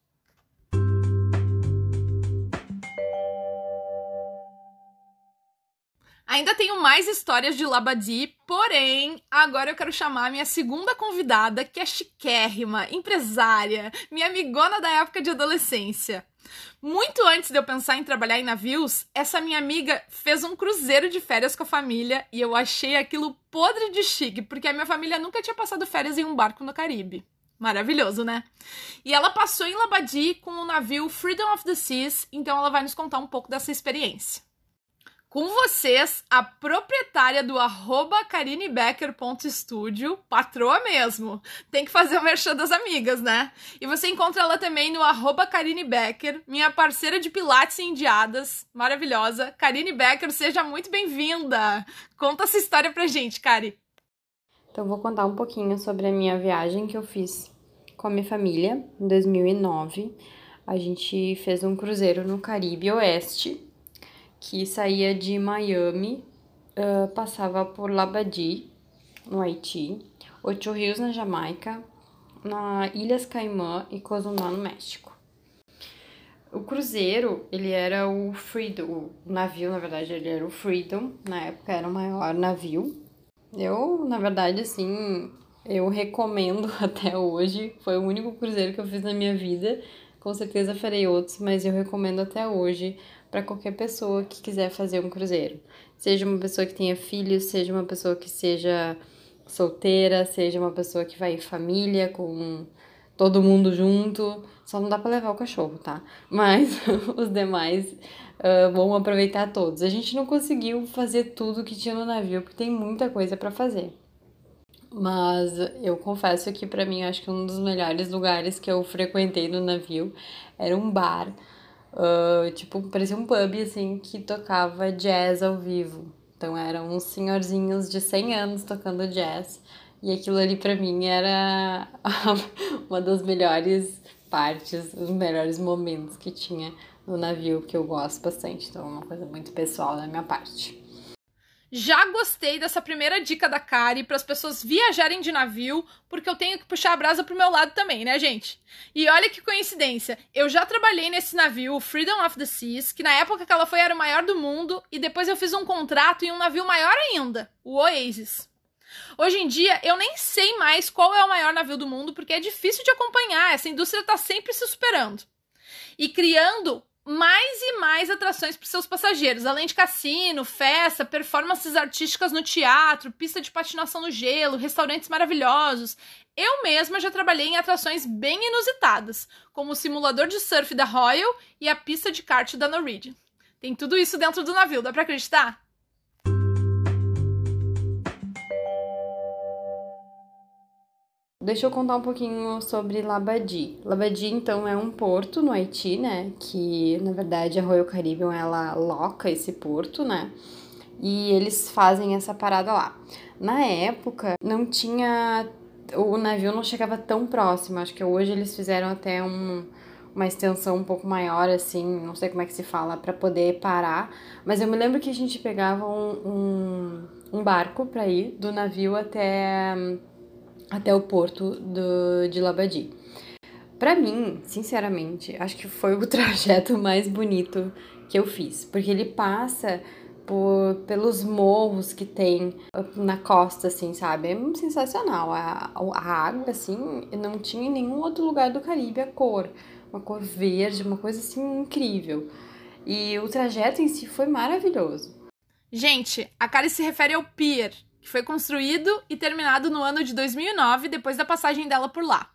Ainda tenho mais histórias de Labadi, porém, agora eu quero chamar minha segunda convidada, que é chiquérrima, empresária, minha amigona da época de adolescência. Muito antes de eu pensar em trabalhar em navios, essa minha amiga fez um cruzeiro de férias com a família e eu achei aquilo podre de chique, porque a minha família nunca tinha passado férias em um barco no Caribe. Maravilhoso, né? E ela passou em Labadi com o navio Freedom of the Seas, então ela vai nos contar um pouco dessa experiência. Com vocês, a proprietária do arroba carinebecker.studio, patroa mesmo. Tem que fazer o merchan das amigas, né? E você encontra ela também no arroba carinebecker, minha parceira de pilates e indiadas, maravilhosa. Karine Becker, seja muito bem-vinda! Conta essa história pra gente, Cari. Então, vou contar um pouquinho sobre a minha viagem que eu fiz com a minha família em 2009. A gente fez um cruzeiro no Caribe Oeste, que saía de Miami, uh, passava por Labadi, no Haiti, Ocho Rios, na Jamaica, na Ilhas Caimã e Cozumel, no México. O cruzeiro, ele era o Freedom, o navio, na verdade, ele era o Freedom, na época era o maior navio. Eu, na verdade, assim, eu recomendo até hoje, foi o único cruzeiro que eu fiz na minha vida, com certeza farei outros, mas eu recomendo até hoje para qualquer pessoa que quiser fazer um cruzeiro. Seja uma pessoa que tenha filhos, seja uma pessoa que seja solteira, seja uma pessoa que vai em família com todo mundo junto. Só não dá para levar o cachorro, tá? Mas os demais uh, vão aproveitar todos. A gente não conseguiu fazer tudo que tinha no navio, porque tem muita coisa para fazer. Mas eu confesso que para mim acho que um dos melhores lugares que eu frequentei no navio era um bar Uh, tipo, parecia um pub, assim, que tocava jazz ao vivo. Então eram uns senhorzinhos de 100 anos tocando jazz. E aquilo ali para mim era uma das melhores partes, os melhores momentos que tinha no navio, que eu gosto bastante. Então é uma coisa muito pessoal da minha parte. Já gostei dessa primeira dica da Kari para as pessoas viajarem de navio, porque eu tenho que puxar a brasa pro meu lado também, né, gente? E olha que coincidência, eu já trabalhei nesse navio, o Freedom of the Seas, que na época que ela foi era o maior do mundo, e depois eu fiz um contrato em um navio maior ainda, o Oasis. Hoje em dia, eu nem sei mais qual é o maior navio do mundo, porque é difícil de acompanhar, essa indústria está sempre se superando. E criando mais e mais atrações para seus passageiros, além de cassino, festa, performances artísticas no teatro, pista de patinação no gelo, restaurantes maravilhosos. Eu mesma já trabalhei em atrações bem inusitadas, como o simulador de surf da Royal e a pista de kart da Norwegian. Tem tudo isso dentro do navio, dá para acreditar? Deixa eu contar um pouquinho sobre Labadi. Labadi, então, é um porto no Haiti, né? Que, na verdade, a Royal Caribbean, ela loca esse porto, né? E eles fazem essa parada lá. Na época, não tinha... O navio não chegava tão próximo. Acho que hoje eles fizeram até um, uma extensão um pouco maior, assim, não sei como é que se fala, para poder parar. Mas eu me lembro que a gente pegava um, um, um barco para ir do navio até até o porto do, de Labadi. Para mim, sinceramente, acho que foi o trajeto mais bonito que eu fiz, porque ele passa por, pelos morros que tem na costa, assim, sabe? É sensacional. A, a água, assim, não tinha em nenhum outro lugar do Caribe a cor. Uma cor verde, uma coisa, assim, incrível. E o trajeto em si foi maravilhoso. Gente, a Kari se refere ao pier, que foi construído e terminado no ano de 2009, depois da passagem dela por lá.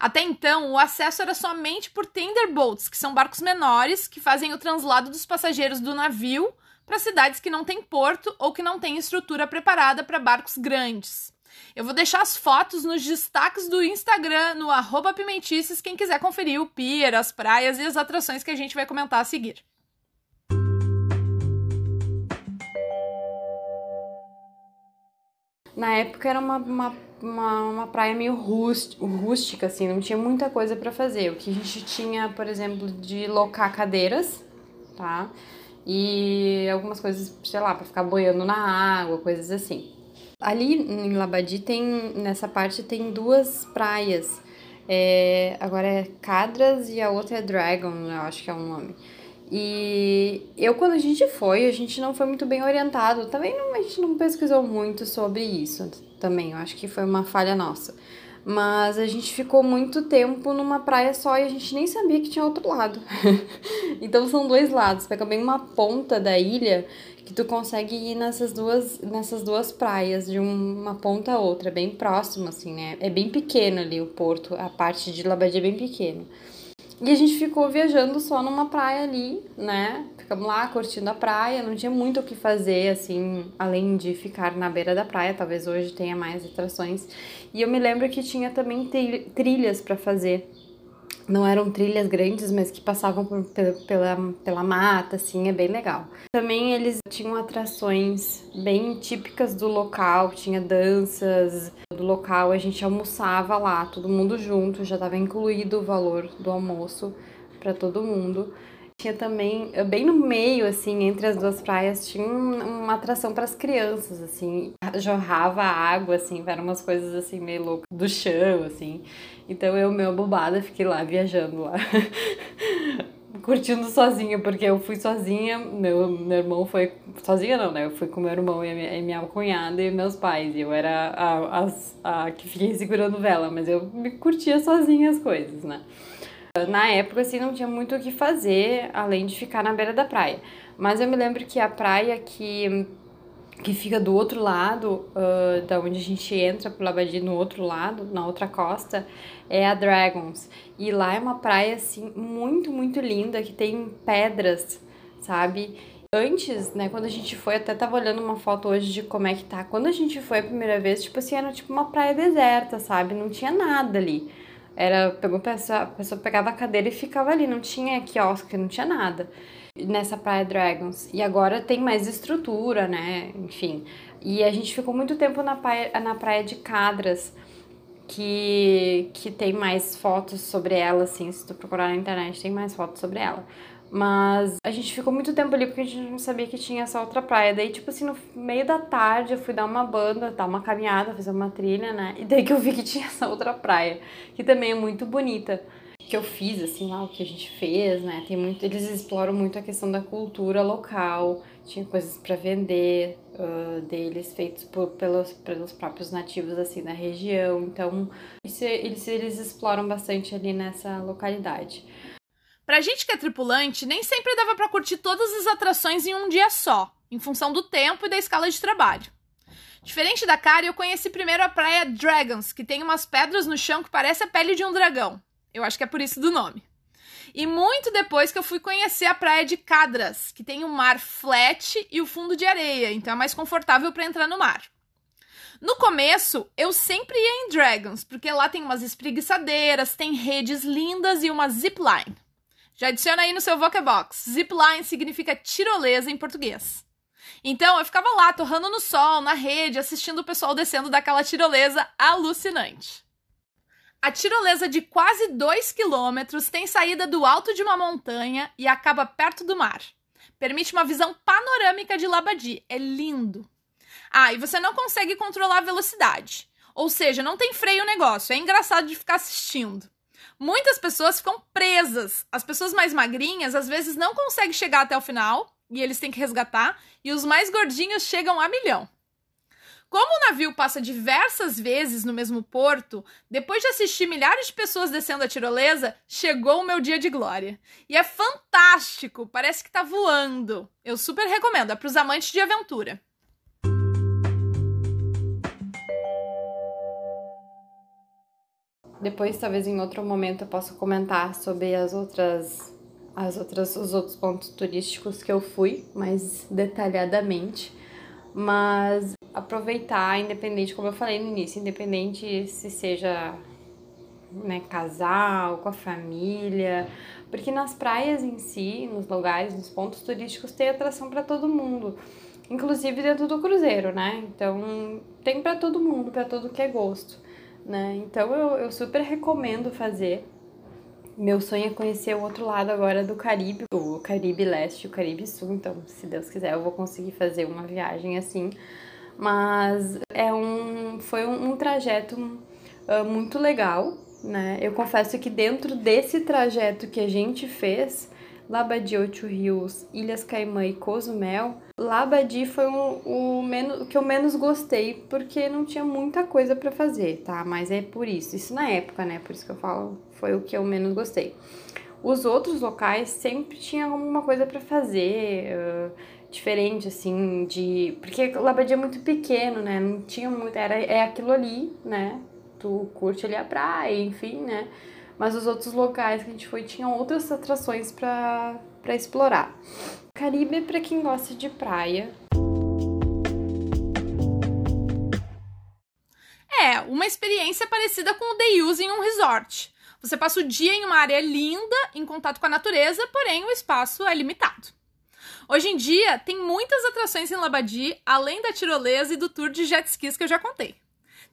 Até então, o acesso era somente por tender boats, que são barcos menores que fazem o translado dos passageiros do navio para cidades que não têm porto ou que não têm estrutura preparada para barcos grandes. Eu vou deixar as fotos nos destaques do Instagram, no arroba Pimentices, quem quiser conferir o pier, as praias e as atrações que a gente vai comentar a seguir. Na época era uma, uma, uma, uma praia meio rústica, assim, não tinha muita coisa para fazer. O que a gente tinha, por exemplo, de locar cadeiras, tá? E algumas coisas, sei lá, para ficar boiando na água, coisas assim. Ali em Labadi tem, nessa parte tem duas praias. É, agora é Cadras e a outra é Dragon, eu acho que é o nome. E eu, quando a gente foi, a gente não foi muito bem orientado. Também não, a gente não pesquisou muito sobre isso também. Eu acho que foi uma falha nossa. Mas a gente ficou muito tempo numa praia só e a gente nem sabia que tinha outro lado. então são dois lados. Pega bem uma ponta da ilha que tu consegue ir nessas duas, nessas duas praias, de uma ponta a outra, bem próximo, assim, né? É bem pequeno ali o porto, a parte de Labadia é bem pequena. E a gente ficou viajando só numa praia ali, né? Ficamos lá curtindo a praia, não tinha muito o que fazer, assim, além de ficar na beira da praia. Talvez hoje tenha mais atrações. E eu me lembro que tinha também trilhas para fazer não eram trilhas grandes, mas que passavam por, pela, pela mata, assim, é bem legal. Também eles tinham atrações bem típicas do local, tinha danças do local, a gente almoçava lá, todo mundo junto, já estava incluído o valor do almoço para todo mundo. Tinha também, bem no meio, assim, entre as duas praias, tinha uma atração para as crianças, assim. Jorrava água, assim, eram umas coisas, assim, meio loucas do chão, assim. Então eu, meu bobada, fiquei lá, viajando lá. Curtindo sozinha, porque eu fui sozinha, meu, meu irmão foi. Sozinha não, né? Eu fui com meu irmão e minha, e minha cunhada e meus pais. E eu era a, a, a que fiquei segurando vela, mas eu me curtia sozinha as coisas, né? Na época, assim, não tinha muito o que fazer além de ficar na beira da praia. Mas eu me lembro que a praia que, que fica do outro lado, uh, da onde a gente entra pro Labadi, no outro lado, na outra costa, é a Dragons. E lá é uma praia, assim, muito, muito linda, que tem pedras, sabe? Antes, né, quando a gente foi, até tava olhando uma foto hoje de como é que tá. Quando a gente foi a primeira vez, tipo assim, era tipo uma praia deserta, sabe? Não tinha nada ali. Era, pegou, a pessoa, a pessoa pegava a cadeira e ficava ali, não tinha quiosque, não tinha nada nessa Praia Dragons. E agora tem mais estrutura, né? Enfim. E a gente ficou muito tempo na praia, na praia de Cadras, que, que tem mais fotos sobre ela, assim, se tu procurar na internet, tem mais fotos sobre ela. Mas a gente ficou muito tempo ali porque a gente não sabia que tinha essa outra praia. Daí, tipo assim, no meio da tarde eu fui dar uma banda, dar uma caminhada, fazer uma trilha, né? E daí que eu vi que tinha essa outra praia, que também é muito bonita. Que eu fiz, assim, lá, o que a gente fez, né? Tem muito, eles exploram muito a questão da cultura local, tinha coisas para vender uh, deles, feitos por, pelos, pelos próprios nativos, assim, da região. Então, isso, eles, eles exploram bastante ali nessa localidade. Pra gente que é tripulante, nem sempre dava para curtir todas as atrações em um dia só, em função do tempo e da escala de trabalho. Diferente da cara, eu conheci primeiro a praia Dragons, que tem umas pedras no chão que parece a pele de um dragão. Eu acho que é por isso do nome. E muito depois que eu fui conhecer a praia de Cadras, que tem um mar flat e o fundo de areia, então é mais confortável para entrar no mar. No começo, eu sempre ia em Dragons, porque lá tem umas espreguiçadeiras, tem redes lindas e uma zipline. Já adiciona aí no seu Vocabox. Zipline significa tirolesa em português. Então eu ficava lá, torrando no sol, na rede, assistindo o pessoal descendo daquela tirolesa alucinante. A tirolesa de quase 2 quilômetros tem saída do alto de uma montanha e acaba perto do mar. Permite uma visão panorâmica de Labadi. É lindo. Ah, e você não consegue controlar a velocidade. Ou seja, não tem freio o negócio. É engraçado de ficar assistindo. Muitas pessoas ficam presas. As pessoas mais magrinhas às vezes não conseguem chegar até o final e eles têm que resgatar, e os mais gordinhos chegam a milhão. Como o navio passa diversas vezes no mesmo porto, depois de assistir milhares de pessoas descendo a tirolesa, chegou o meu dia de glória. E é fantástico, parece que tá voando. Eu super recomendo, é para os amantes de aventura. Depois, talvez em outro momento, eu possa comentar sobre as outras, as outras, os outros pontos turísticos que eu fui, mais detalhadamente. Mas aproveitar, independente, como eu falei no início, independente se seja né, casal, com a família, porque nas praias em si, nos lugares, nos pontos turísticos, tem atração para todo mundo, inclusive dentro do cruzeiro, né? Então tem para todo mundo, para todo que é gosto, né? Então eu, eu super recomendo fazer. Meu sonho é conhecer o outro lado agora do Caribe, o Caribe Leste o Caribe Sul, então se Deus quiser eu vou conseguir fazer uma viagem assim. Mas é um, foi um, um trajeto uh, muito legal, né? Eu confesso que dentro desse trajeto que a gente fez, Labadi, Ocho Rios, Ilhas Caimã e Cozumel, Labadi foi o, o, menos, que eu menos gostei, porque não tinha muita coisa para fazer, tá? Mas é por isso, isso na época, né? Por isso que eu falo, foi o que eu menos gostei. Os outros locais sempre tinha alguma coisa para fazer, uh, diferente, assim, de... Porque Labadi é muito pequeno, né? Não tinha muito... Era, é aquilo ali, né? tu curte ali a praia, enfim, né? Mas os outros locais que a gente foi tinham outras atrações para explorar. Caribe é para quem gosta de praia. É, uma experiência parecida com o day use em um resort. Você passa o dia em uma área linda, em contato com a natureza, porém o espaço é limitado. Hoje em dia, tem muitas atrações em Labadi, além da tirolesa e do tour de jet skis que eu já contei.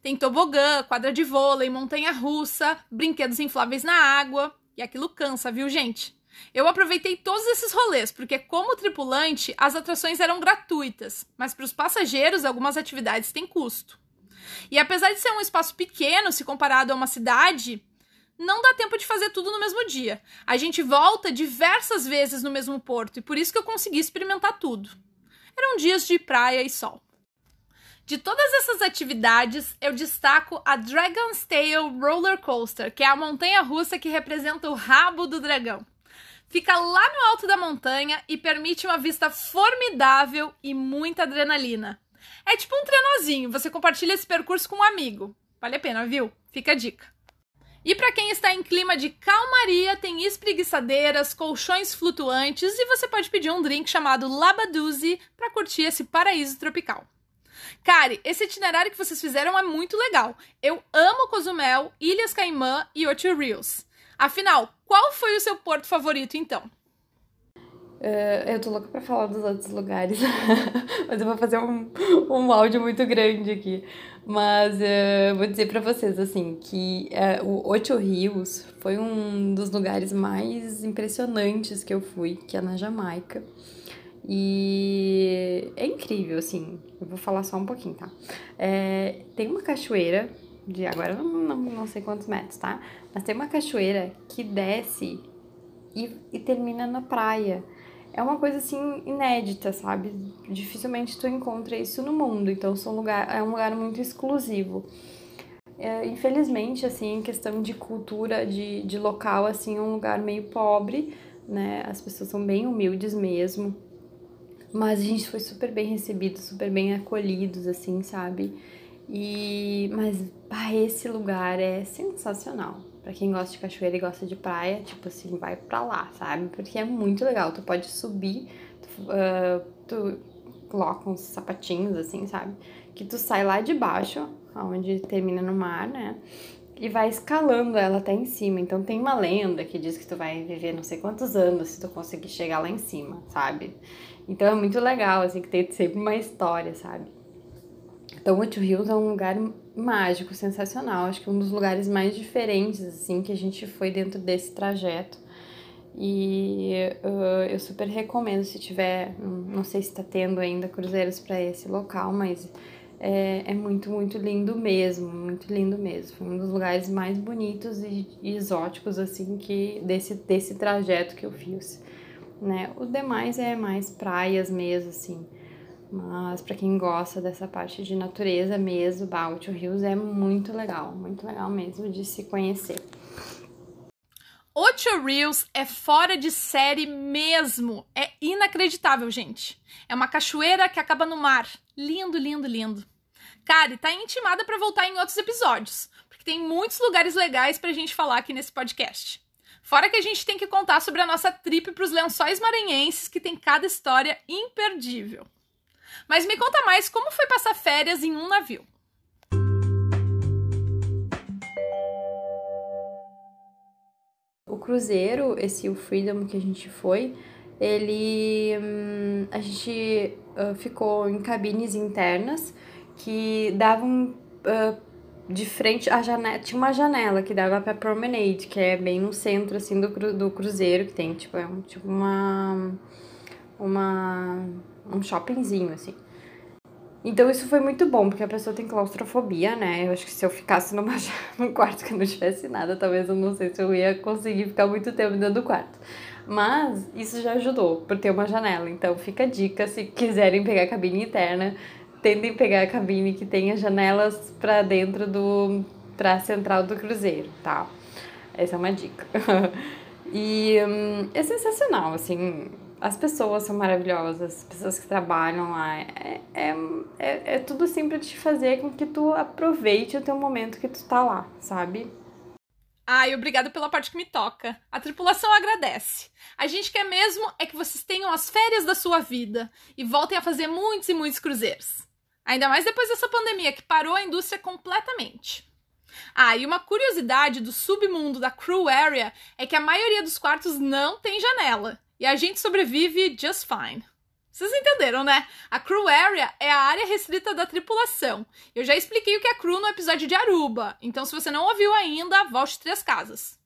Tem tobogã, quadra de vôlei, montanha russa, brinquedos infláveis na água. E aquilo cansa, viu, gente? Eu aproveitei todos esses rolês, porque, como tripulante, as atrações eram gratuitas, mas para os passageiros, algumas atividades têm custo. E apesar de ser um espaço pequeno se comparado a uma cidade, não dá tempo de fazer tudo no mesmo dia. A gente volta diversas vezes no mesmo porto e por isso que eu consegui experimentar tudo. Eram dias de praia e sol. De todas essas atividades, eu destaco a Dragon's Tail Roller Coaster, que é a montanha russa que representa o rabo do dragão. Fica lá no alto da montanha e permite uma vista formidável e muita adrenalina. É tipo um trenozinho, você compartilha esse percurso com um amigo. Vale a pena, viu? Fica a dica. E para quem está em clima de calmaria, tem espreguiçadeiras, colchões flutuantes e você pode pedir um drink chamado Labaduzi para curtir esse paraíso tropical. Kari, esse itinerário que vocês fizeram é muito legal. Eu amo Cozumel, Ilhas Caimã e Ocho Rios. Afinal, qual foi o seu porto favorito então? Uh, eu tô louca pra falar dos outros lugares, mas eu vou fazer um, um áudio muito grande aqui. Mas uh, vou dizer pra vocês, assim, que uh, o Ocho Rios foi um dos lugares mais impressionantes que eu fui, que é na Jamaica. E é incrível, assim. Eu vou falar só um pouquinho, tá? É, tem uma cachoeira, de agora não, não, não sei quantos metros, tá? Mas tem uma cachoeira que desce e, e termina na praia. É uma coisa assim inédita, sabe? Dificilmente tu encontra isso no mundo, então são lugar, é um lugar muito exclusivo. É, infelizmente, assim, em questão de cultura, de, de local, assim, é um lugar meio pobre, né? As pessoas são bem humildes mesmo. Mas a gente foi super bem recebido, super bem acolhidos, assim, sabe? E mas ah, esse lugar é sensacional. Para quem gosta de cachoeira e gosta de praia, tipo assim, vai pra lá, sabe? Porque é muito legal. Tu pode subir, tu, uh, tu coloca uns sapatinhos assim, sabe? Que tu sai lá de baixo, onde termina no mar, né? E vai escalando ela até em cima. Então tem uma lenda que diz que tu vai viver não sei quantos anos se tu conseguir chegar lá em cima, sabe? Então é muito legal, assim, que tem sempre uma história, sabe? Então, Two Hills é um lugar mágico, sensacional. Acho que um dos lugares mais diferentes, assim, que a gente foi dentro desse trajeto. E uh, eu super recomendo se tiver, não sei se está tendo ainda cruzeiros para esse local, mas é, é, muito, muito lindo mesmo, muito lindo mesmo. Foi um dos lugares mais bonitos e, e exóticos, assim, que desse, desse trajeto que eu fiz né? Os demais é mais praias mesmo, assim. Mas para quem gosta dessa parte de natureza mesmo, Baltio Rios é muito legal, muito legal mesmo de se conhecer. Ocho Rios é fora de série mesmo. É inacreditável, gente. É uma cachoeira que acaba no mar. Lindo, lindo, lindo. Kari tá intimada para voltar em outros episódios, porque tem muitos lugares legais pra gente falar aqui nesse podcast. Fora que a gente tem que contar sobre a nossa trip pros lençóis maranhenses, que tem cada história imperdível. Mas me conta mais como foi passar férias em um navio. O cruzeiro, esse o Freedom que a gente foi, ele hum, a gente ficou em cabines internas que davam de frente a janela, tinha uma janela que dava para promenade, que é bem no centro assim do, cru, do cruzeiro que tem, tipo, é um, tipo uma uma um shoppingzinho assim. Então isso foi muito bom, porque a pessoa tem claustrofobia, né? Eu acho que se eu ficasse numa, num quarto que não tivesse nada, talvez eu não sei se eu ia conseguir ficar muito tempo dentro do quarto. Mas isso já ajudou por ter uma janela. Então fica a dica, se quiserem pegar a cabine interna, tentem pegar a cabine que tenha janelas para dentro do para central do cruzeiro, tá? Essa é uma dica. e hum, é sensacional, assim, as pessoas são maravilhosas, as pessoas que trabalham lá. É, é, é, é tudo assim pra te fazer com que tu aproveite o teu momento que tu tá lá, sabe? Ai, obrigada pela parte que me toca. A tripulação agradece. A gente quer mesmo é que vocês tenham as férias da sua vida e voltem a fazer muitos e muitos cruzeiros. Ainda mais depois dessa pandemia que parou a indústria completamente. Ah, e uma curiosidade do submundo da Crew Area é que a maioria dos quartos não tem janela e a gente sobrevive just fine. Vocês entenderam, né? A crew area é a área restrita da tripulação. Eu já expliquei o que é crew no episódio de Aruba, então se você não ouviu ainda, volte três casas.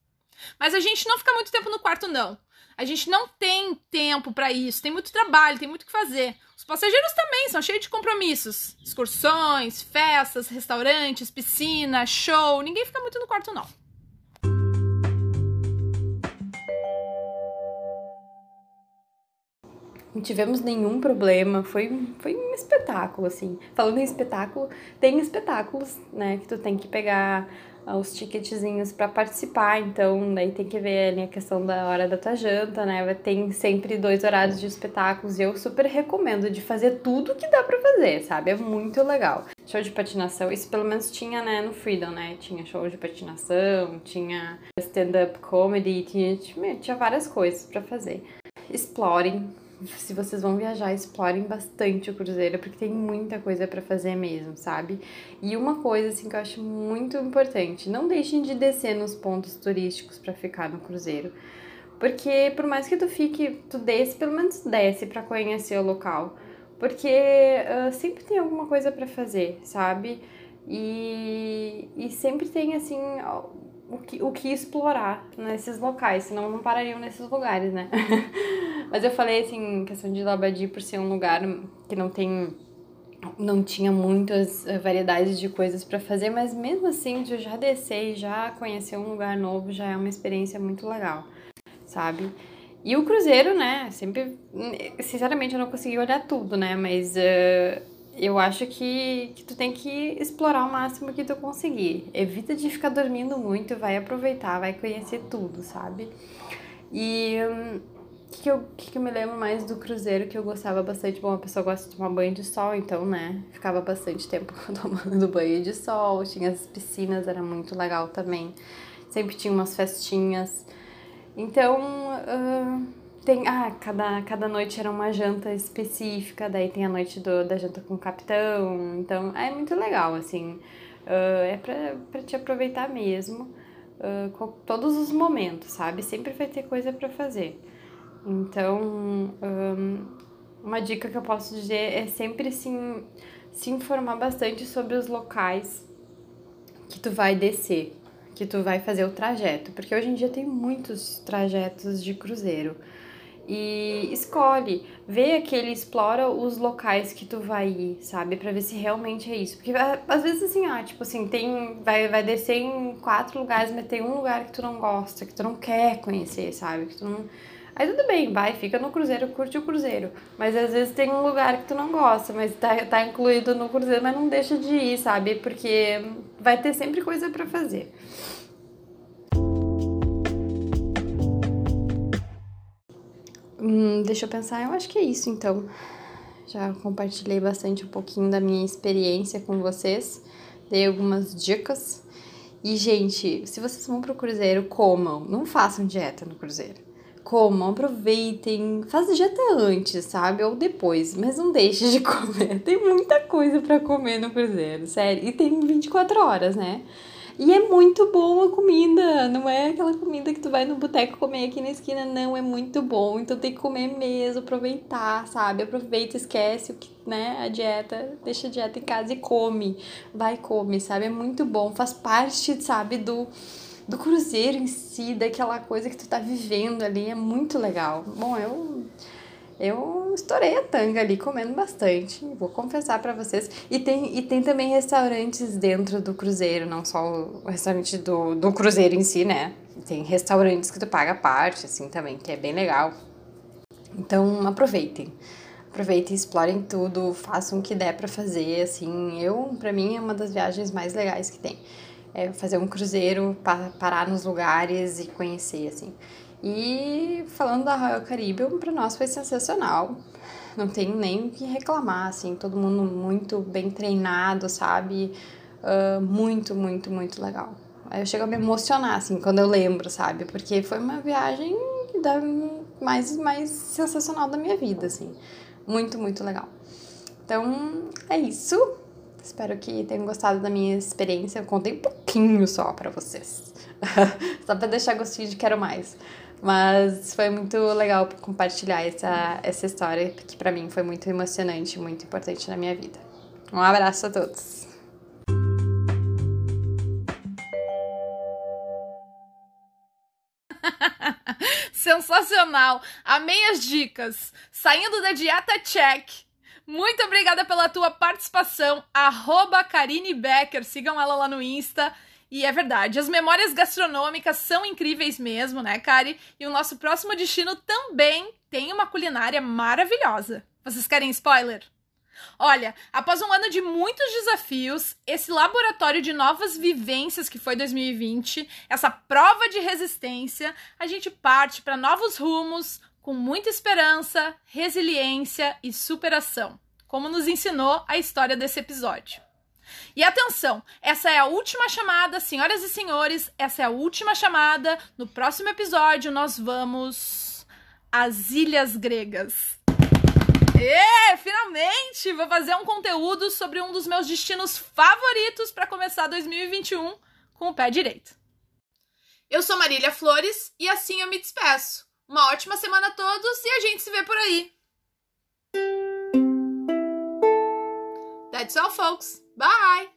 Mas a gente não fica muito tempo no quarto, não. A gente não tem tempo para isso, tem muito trabalho, tem muito o que fazer. Os passageiros também são cheios de compromissos: excursões, festas, restaurantes, piscina, show. Ninguém fica muito no quarto, não. Não tivemos nenhum problema, foi, foi um espetáculo, assim. Falando em espetáculo, tem espetáculos, né, que tu tem que pegar uh, os ticketzinhos para participar, então daí tem que ver ali a questão da hora da tua janta, né, tem sempre dois horários de espetáculos. E eu super recomendo de fazer tudo que dá para fazer, sabe, é muito legal. Show de patinação, isso pelo menos tinha, né, no Freedom, né, tinha show de patinação, tinha stand-up comedy, tinha, tinha várias coisas para fazer. Explorem, se vocês vão viajar, explorem bastante o cruzeiro, porque tem muita coisa para fazer mesmo, sabe? E uma coisa assim que eu acho muito importante, não deixem de descer nos pontos turísticos para ficar no cruzeiro. Porque por mais que tu fique, tu desce, pelo menos desce para conhecer o local. Porque uh, sempre tem alguma coisa para fazer, sabe? E, e sempre tem assim o que, o que explorar nesses locais, senão não parariam nesses lugares, né? Mas eu falei assim, questão de Labadi por ser um lugar que não tem não tinha muitas eh, variedades de coisas para fazer, mas mesmo assim, de já descer e já conhecer um lugar novo já é uma experiência muito legal, sabe? E o cruzeiro, né? Sempre, sinceramente, eu não consegui olhar tudo, né? Mas uh, eu acho que, que tu tem que explorar o máximo que tu conseguir. Evita de ficar dormindo muito, vai aproveitar, vai conhecer tudo, sabe? E um, que, que, eu, que, que eu me lembro mais do cruzeiro que eu gostava bastante? Bom, a pessoa gosta de tomar banho de sol, então, né? Ficava bastante tempo tomando banho de sol, tinha as piscinas, era muito legal também. Sempre tinha umas festinhas. Então, uh, tem, ah, cada, cada noite era uma janta específica, daí tem a noite do, da janta com o capitão, então é muito legal, assim, uh, é pra, pra te aproveitar mesmo, uh, todos os momentos, sabe? Sempre vai ter coisa para fazer. Então, um, uma dica que eu posso dizer é sempre se, se informar bastante sobre os locais que tu vai descer, que tu vai fazer o trajeto, porque hoje em dia tem muitos trajetos de cruzeiro e escolhe, vê aquele, explora os locais que tu vai ir, sabe? Pra ver se realmente é isso. Porque às vezes assim, ah, tipo assim, tem. Vai, vai descer em quatro lugares, mas tem um lugar que tu não gosta, que tu não quer conhecer, sabe? Que tu não. Aí tudo bem, vai, fica no cruzeiro, curte o cruzeiro. Mas às vezes tem um lugar que tu não gosta, mas tá, tá incluído no cruzeiro, mas não deixa de ir, sabe? Porque vai ter sempre coisa para fazer. Hum, deixa eu pensar, eu acho que é isso então. Já compartilhei bastante um pouquinho da minha experiência com vocês, dei algumas dicas. E, gente, se vocês vão pro cruzeiro, comam. Não façam dieta no cruzeiro. Comam, aproveitem. Faz dieta antes, sabe? Ou depois, mas não deixe de comer. Tem muita coisa para comer no cruzeiro, sério. E tem 24 horas, né? E é muito bom a comida, não é aquela comida que tu vai no boteco comer aqui na esquina, não, é muito bom. Então tem que comer mesmo, aproveitar, sabe? Aproveita, esquece o que, né, a dieta, deixa a dieta em casa e come. Vai come, sabe? É muito bom, faz parte, sabe, do do cruzeiro em si, daquela coisa que tu tá vivendo ali, é muito legal. Bom, eu eu estourei a tanga ali comendo bastante, vou confessar para vocês. E tem, e tem também restaurantes dentro do cruzeiro, não só o restaurante do, do cruzeiro em si, né? Tem restaurantes que tu paga parte, assim, também, que é bem legal. Então, aproveitem. Aproveitem, explorem tudo, façam o que der para fazer, assim. Eu, para mim, é uma das viagens mais legais que tem. É fazer um cruzeiro, parar nos lugares e conhecer, assim. E falando da Royal Caribbean, para nós foi sensacional. Não tenho nem o que reclamar, assim, todo mundo muito bem treinado, sabe? Uh, muito, muito, muito legal. Eu chego a me emocionar, assim, quando eu lembro, sabe? Porque foi uma viagem da mais, mais sensacional da minha vida, assim. Muito, muito legal. Então, é isso. Espero que tenham gostado da minha experiência. Eu contei um pouquinho só para vocês. só para deixar gostinho de quero mais. Mas foi muito legal compartilhar essa, essa história, que para mim foi muito emocionante, muito importante na minha vida. Um abraço a todos. Sensacional! Amei as dicas! Saindo da dieta check! Muito obrigada pela tua participação. Arroba Karine Becker. Sigam ela lá no Insta. E é verdade, as memórias gastronômicas são incríveis mesmo, né, Kari? E o nosso próximo destino também tem uma culinária maravilhosa. Vocês querem spoiler? Olha, após um ano de muitos desafios, esse laboratório de novas vivências que foi 2020, essa prova de resistência, a gente parte para novos rumos com muita esperança, resiliência e superação, como nos ensinou a história desse episódio. E atenção, essa é a última chamada, senhoras e senhores, essa é a última chamada. No próximo episódio nós vamos às Ilhas Gregas. E finalmente vou fazer um conteúdo sobre um dos meus destinos favoritos para começar 2021 com o pé direito. Eu sou Marília Flores e assim eu me despeço. Uma ótima semana a todos e a gente se vê por aí. That's all, folks. Bye.